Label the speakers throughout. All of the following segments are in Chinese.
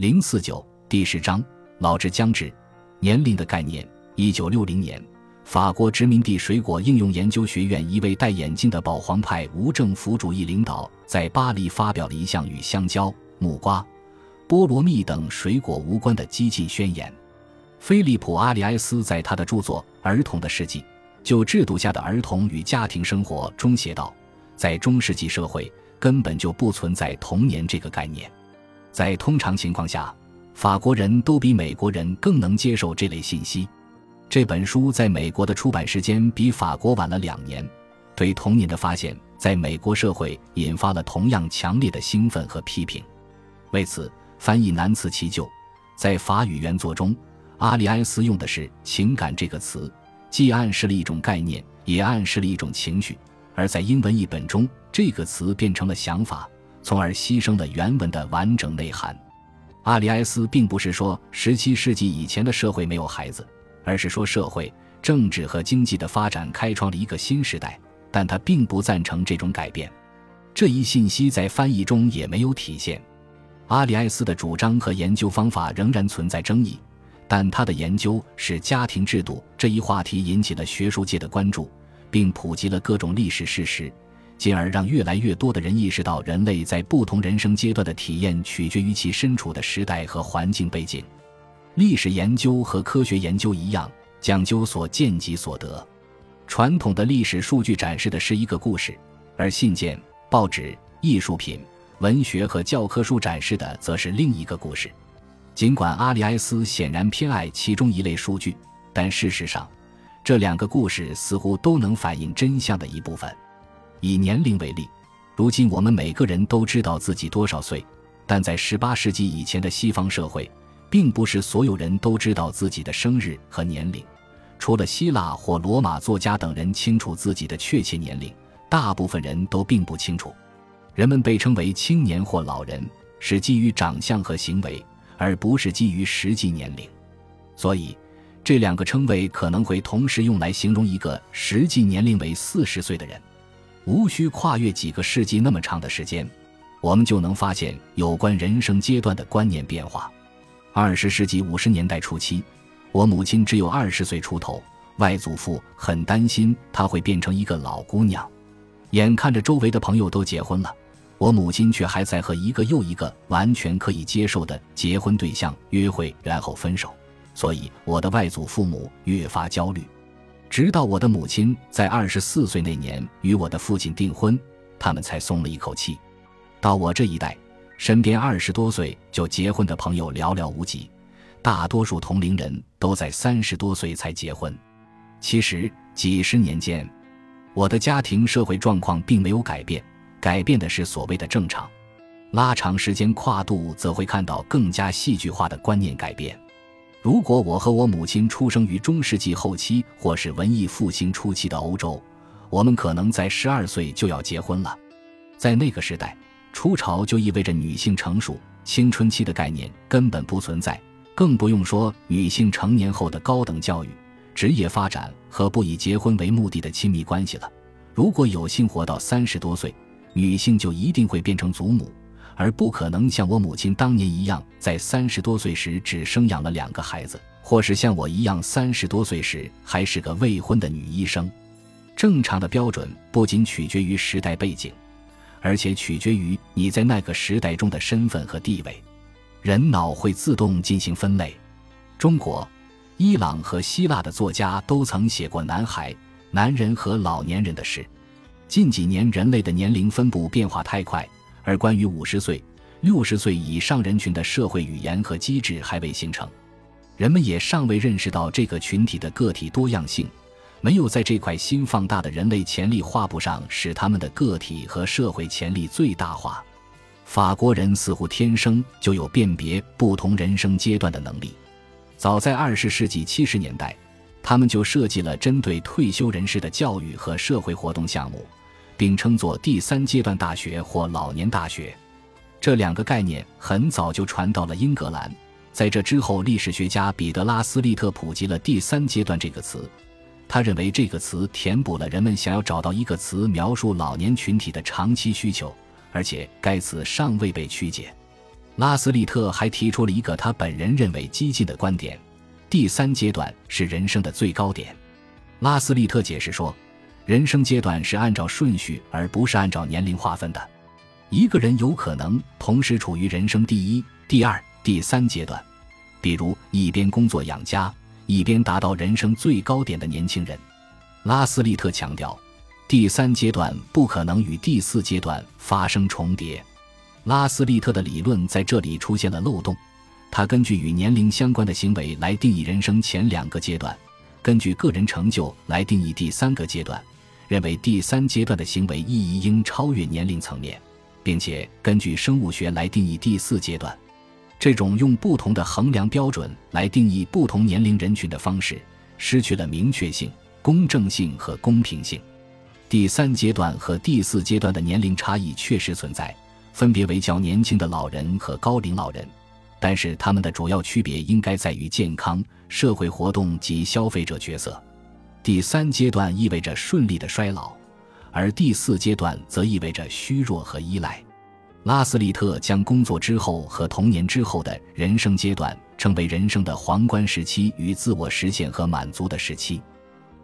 Speaker 1: 零四九第十章老之将至，年龄的概念。一九六零年，法国殖民地水果应用研究学院一位戴眼镜的保皇派无政府主义领导在巴黎发表了一项与香蕉、木瓜、菠萝蜜等水果无关的激进宣言。菲利普·阿里埃斯在他的著作《儿童的世纪：就制度下的儿童与家庭生活》中写道，在中世纪社会根本就不存在童年这个概念。在通常情况下，法国人都比美国人更能接受这类信息。这本书在美国的出版时间比法国晚了两年，对童年的发现在美国社会引发了同样强烈的兴奋和批评。为此，翻译难辞其咎。在法语原作中。阿里埃斯用的是“情感”这个词，既暗示了一种概念，也暗示了一种情绪；而在英文译本中，这个词变成了“想法”，从而牺牲了原文的完整内涵。阿里埃斯并不是说17世纪以前的社会没有孩子，而是说社会、政治和经济的发展开创了一个新时代，但他并不赞成这种改变。这一信息在翻译中也没有体现。阿里埃斯的主张和研究方法仍然存在争议。但他的研究使家庭制度这一话题引起了学术界的关注，并普及了各种历史事实，进而让越来越多的人意识到人类在不同人生阶段的体验取决于其身处的时代和环境背景。历史研究和科学研究一样，讲究所见即所得。传统的历史数据展示的是一个故事，而信件、报纸、艺术品、文学和教科书展示的则是另一个故事。尽管阿里埃斯显然偏爱其中一类数据，但事实上，这两个故事似乎都能反映真相的一部分。以年龄为例，如今我们每个人都知道自己多少岁，但在18世纪以前的西方社会，并不是所有人都知道自己的生日和年龄。除了希腊或罗马作家等人清楚自己的确切年龄，大部分人都并不清楚。人们被称为青年或老人，是基于长相和行为。而不是基于实际年龄，所以这两个称谓可能会同时用来形容一个实际年龄为四十岁的人。无需跨越几个世纪那么长的时间，我们就能发现有关人生阶段的观念变化。二十世纪五十年代初期，我母亲只有二十岁出头，外祖父很担心她会变成一个老姑娘。眼看着周围的朋友都结婚了。我母亲却还在和一个又一个完全可以接受的结婚对象约会，然后分手，所以我的外祖父母越发焦虑。直到我的母亲在二十四岁那年与我的父亲订婚，他们才松了一口气。到我这一代，身边二十多岁就结婚的朋友寥寥无几，大多数同龄人都在三十多岁才结婚。其实几十年间，我的家庭社会状况并没有改变。改变的是所谓的正常，拉长时间跨度则会看到更加戏剧化的观念改变。如果我和我母亲出生于中世纪后期或是文艺复兴初期的欧洲，我们可能在十二岁就要结婚了。在那个时代，初潮就意味着女性成熟，青春期的概念根本不存在，更不用说女性成年后的高等教育、职业发展和不以结婚为目的的亲密关系了。如果有幸活到三十多岁，女性就一定会变成祖母，而不可能像我母亲当年一样，在三十多岁时只生养了两个孩子，或是像我一样三十多岁时还是个未婚的女医生。正常的标准不仅取决于时代背景，而且取决于你在那个时代中的身份和地位。人脑会自动进行分类。中国、伊朗和希腊的作家都曾写过男孩、男人和老年人的事。近几年，人类的年龄分布变化太快，而关于五十岁、六十岁以上人群的社会语言和机制还未形成，人们也尚未认识到这个群体的个体多样性，没有在这块新放大的人类潜力画布上使他们的个体和社会潜力最大化。法国人似乎天生就有辨别不同人生阶段的能力，早在二十世纪七十年代，他们就设计了针对退休人士的教育和社会活动项目。并称作第三阶段大学或老年大学，这两个概念很早就传到了英格兰。在这之后，历史学家彼得拉斯利特普及了“第三阶段”这个词。他认为这个词填补了人们想要找到一个词描述老年群体的长期需求，而且该词尚未被曲解。拉斯利特还提出了一个他本人认为激进的观点：第三阶段是人生的最高点。拉斯利特解释说，人生阶段是按照顺序而不是按照年龄划分的。一个人有可能同时处于人生第一、第二、第三阶段，比如一边工作养家，一边达到人生最高点的年轻人。拉斯利特强调，第三阶段不可能与第四阶段发生重叠。拉斯利特的理论在这里出现了漏洞，他根据与年龄相关的行为来定义人生前两个阶段，根据个人成就来定义第三个阶段，认为第三阶段的行为意义应超越年龄层面，并且根据生物学来定义第四阶段。这种用不同的衡量标准来定义不同年龄人群的方式，失去了明确性、公正性和公平性。第三阶段和第四阶段的年龄差异确实存在。分别为较年轻的老人和高龄老人，但是他们的主要区别应该在于健康、社会活动及消费者角色。第三阶段意味着顺利的衰老，而第四阶段则意味着虚弱和依赖。拉斯利特将工作之后和童年之后的人生阶段称为人生的皇冠时期与自我实现和满足的时期。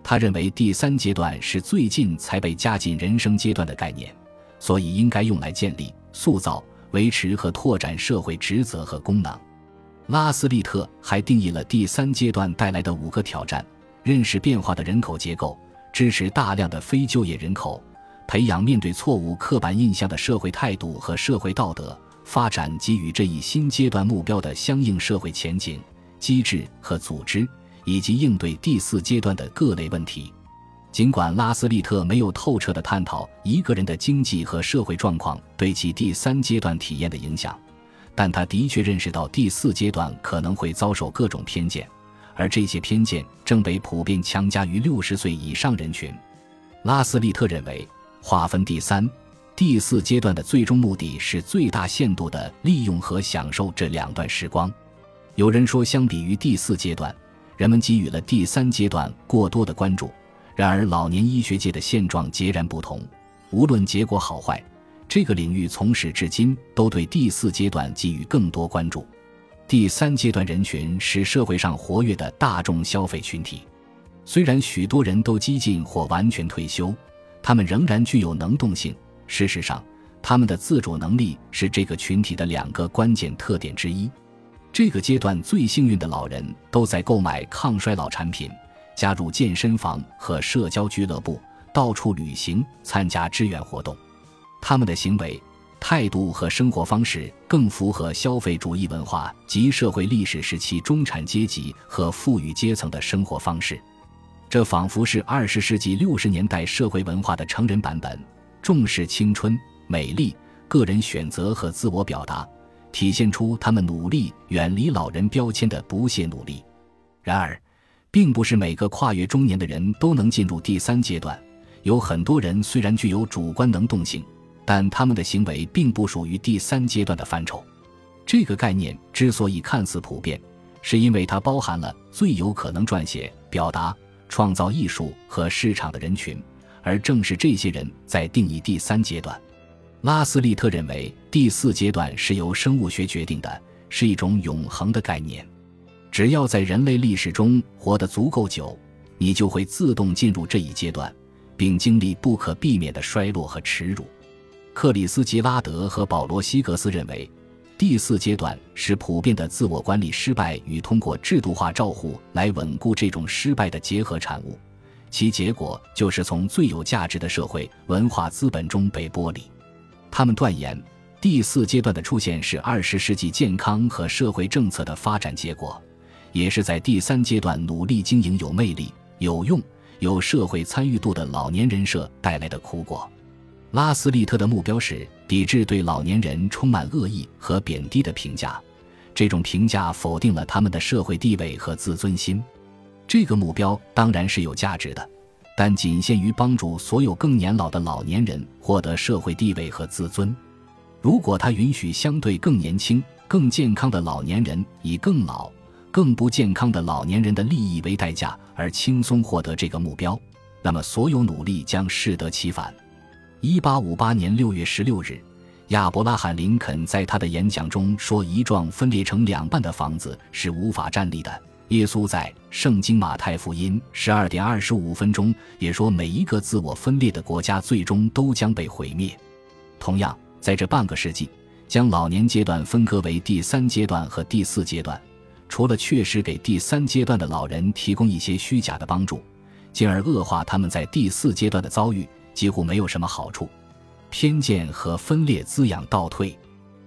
Speaker 1: 他认为第三阶段是最近才被加进人生阶段的概念，所以应该用来建立。塑造、维持和拓展社会职责和功能。拉斯利特还定义了第三阶段带来的五个挑战：认识变化的人口结构，支持大量的非就业人口，培养面对错误刻板印象的社会态度和社会道德，发展给予这一新阶段目标的相应社会前景、机制和组织，以及应对第四阶段的各类问题。尽管拉斯利特没有透彻地探讨一个人的经济和社会状况对其第三阶段体验的影响，但他的确认识到第四阶段可能会遭受各种偏见，而这些偏见正被普遍强加于六十岁以上人群。拉斯利特认为，划分第三、第四阶段的最终目的是最大限度地利用和享受这两段时光。有人说，相比于第四阶段，人们给予了第三阶段过多的关注。然而，老年医学界的现状截然不同。无论结果好坏，这个领域从始至今都对第四阶段给予更多关注。第三阶段人群是社会上活跃的大众消费群体。虽然许多人都激进或完全退休，他们仍然具有能动性。事实上，他们的自主能力是这个群体的两个关键特点之一。这个阶段最幸运的老人都在购买抗衰老产品。加入健身房和社交俱乐部，到处旅行，参加志愿活动。他们的行为、态度和生活方式更符合消费主义文化及社会历史时期中产阶级和富裕阶层的生活方式。这仿佛是二十世纪六十年代社会文化的成人版本，重视青春、美丽、个人选择和自我表达，体现出他们努力远离老人标签的不懈努力。然而，并不是每个跨越中年的人都能进入第三阶段。有很多人虽然具有主观能动性，但他们的行为并不属于第三阶段的范畴。这个概念之所以看似普遍，是因为它包含了最有可能撰写、表达、创造艺术和市场的人群，而正是这些人在定义第三阶段。拉斯利特认为，第四阶段是由生物学决定的，是一种永恒的概念。只要在人类历史中活得足够久，你就会自动进入这一阶段，并经历不可避免的衰落和耻辱。克里斯吉拉德和保罗西格斯认为，第四阶段是普遍的自我管理失败与通过制度化照护来稳固这种失败的结合产物，其结果就是从最有价值的社会文化资本中被剥离。他们断言，第四阶段的出现是二十世纪健康和社会政策的发展结果。也是在第三阶段努力经营有魅力、有用、有社会参与度的老年人设带来的苦果。拉斯利特的目标是抵制对老年人充满恶意和贬低的评价，这种评价否定了他们的社会地位和自尊心。这个目标当然是有价值的，但仅限于帮助所有更年老的老年人获得社会地位和自尊。如果他允许相对更年轻、更健康的老年人以更老，更不健康的老年人的利益为代价而轻松获得这个目标，那么所有努力将适得其反。一八五八年六月十六日，亚伯拉罕·林肯在他的演讲中说：“一幢分裂成两半的房子是无法站立的。”耶稣在《圣经·马太福音》十二点二十五分钟也说：“每一个自我分裂的国家最终都将被毁灭。”同样，在这半个世纪，将老年阶段分割为第三阶段和第四阶段，除了确实给第三阶段的老人提供一些虚假的帮助，进而恶化他们在第四阶段的遭遇，几乎没有什么好处。偏见和分裂滋养倒退。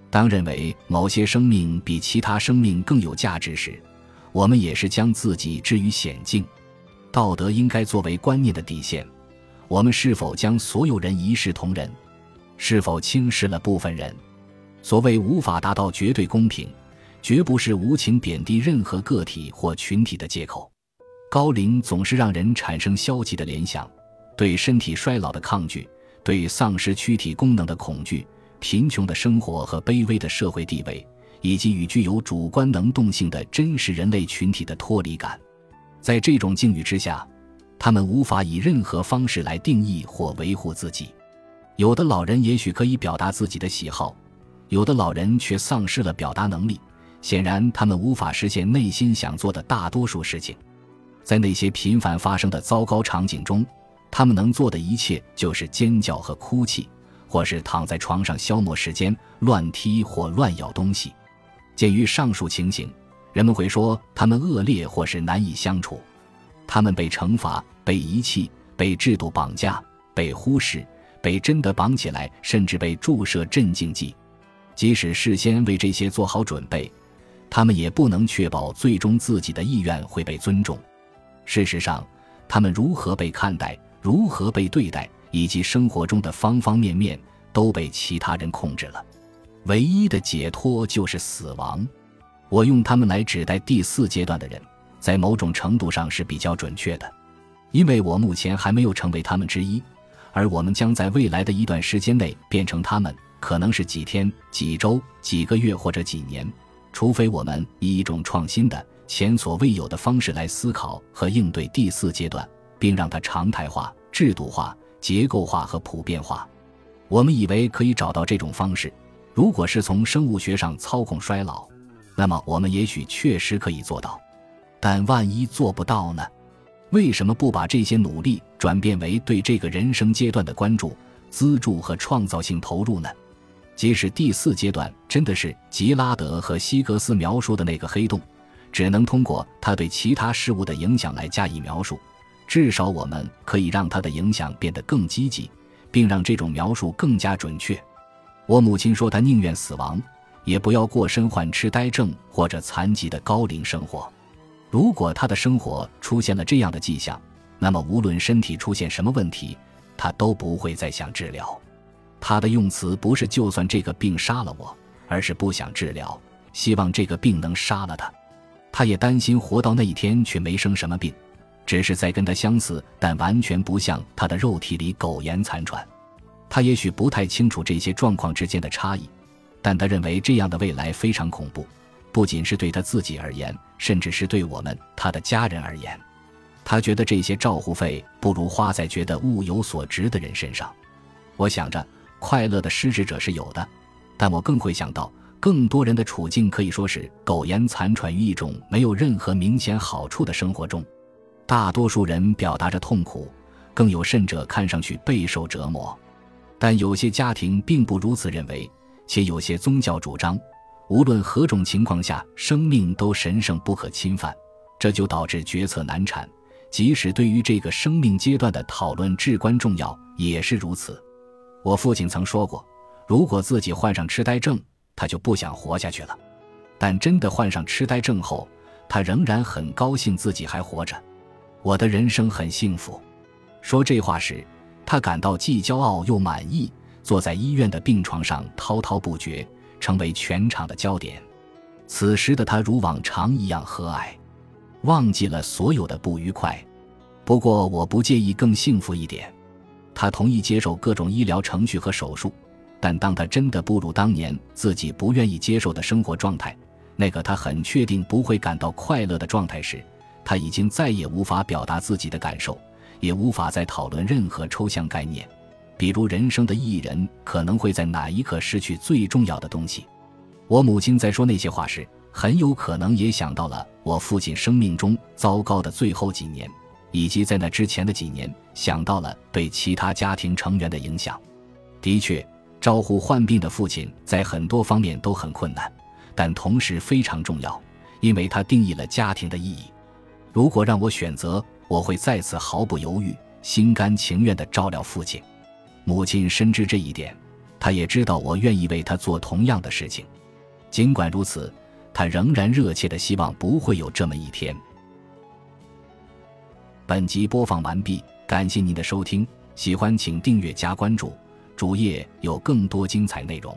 Speaker 1: 当认为某些生命比其他生命更有价值时，我们也是将自己置于险境。道德应该作为观念的底线。我们是否将所有人一视同仁？是否轻视了部分人？所谓无法达到绝对公平，绝不是无情贬低任何个体或群体的借口。高龄总是让人产生消极的联想，对身体衰老的抗拒。对丧失躯体功能的恐惧、贫穷的生活和卑微的社会地位，以及与具有主观能动性的真实人类群体的脱离感，在这种境遇之下，他们无法以任何方式来定义或维护自己。有的老人也许可以表达自己的喜好，有的老人却丧失了表达能力。显然，他们无法实现内心想做的大多数事情。在那些频繁发生的糟糕场景中。他们能做的一切就是尖叫和哭泣，或是躺在床上消磨时间、乱踢或乱咬东西。鉴于上述情形，人们会说他们恶劣或是难以相处。他们被惩罚、被遗弃、被制度绑架、被忽视、被真的绑起来，甚至被注射镇静剂。即使事先为这些做好准备，他们也不能确保最终自己的意愿会被尊重。事实上，他们如何被看待？如何被对待，以及生活中的方方面面都被其他人控制了。唯一的解脱就是死亡。我用他们来指代第四阶段的人，在某种程度上是比较准确的，因为我目前还没有成为他们之一，而我们将在未来的一段时间内变成他们，可能是几天、几周、几个月或者几年，除非我们以一种创新的、前所未有的方式来思考和应对第四阶段。并让它常态化、制度化、结构化和普遍化。我们以为可以找到这种方式。如果是从生物学上操控衰老，那么我们也许确实可以做到。但万一做不到呢？为什么不把这些努力转变为对这个人生阶段的关注、资助和创造性投入呢？即使第四阶段真的是吉拉德和希格斯描述的那个黑洞，只能通过它对其他事物的影响来加以描述。至少我们可以让他的影响变得更积极，并让这种描述更加准确。我母亲说，她宁愿死亡，也不要过身患痴呆症或者残疾的高龄生活。如果她的生活出现了这样的迹象，那么无论身体出现什么问题，她都不会再想治疗。她的用词不是“就算这个病杀了我”，而是不想治疗，希望这个病能杀了她。她也担心活到那一天却没生什么病。只是在跟他相似，但完全不像他的肉体里苟延残喘。他也许不太清楚这些状况之间的差异，但他认为这样的未来非常恐怖，不仅是对他自己而言，甚至是对我们他的家人而言。他觉得这些照护费不如花在觉得物有所值的人身上。我想着，快乐的失职者是有的，但我更会想到，更多人的处境可以说是苟延残喘于一种没有任何明显好处的生活中。大多数人表达着痛苦，更有甚者看上去备受折磨，但有些家庭并不如此认为，且有些宗教主张，无论何种情况下，生命都神圣不可侵犯，这就导致决策难产。即使对于这个生命阶段的讨论至关重要，也是如此。我父亲曾说过，如果自己患上痴呆症，他就不想活下去了。但真的患上痴呆症后，他仍然很高兴自己还活着。我的人生很幸福。说这话时，他感到既骄傲又满意，坐在医院的病床上滔滔不绝，成为全场的焦点。此时的他如往常一样和蔼，忘记了所有的不愉快。不过，我不介意更幸福一点。他同意接受各种医疗程序和手术，但当他真的步入当年自己不愿意接受的生活状态，那个他很确定不会感到快乐的状态时，他已经再也无法表达自己的感受，也无法再讨论任何抽象概念。比如人生的意义，人可能会在哪一刻失去最重要的东西。我母亲在说那些话时，很有可能也想到了我父亲生命中糟糕的最后几年，以及在那之前的几年，想到了对其他家庭成员的影响。的确，招呼患病的父亲在很多方面都很困难，但同时非常重要，因为他定义了家庭的意义。如果让我选择，我会再次毫不犹豫、心甘情愿地照料父亲。母亲深知这一点，她也知道我愿意为她做同样的事情。尽管如此，她仍然热切地希望不会有这么一天。本集播放完毕，感谢您的收听，喜欢请订阅加关注，主页有更多精彩内容。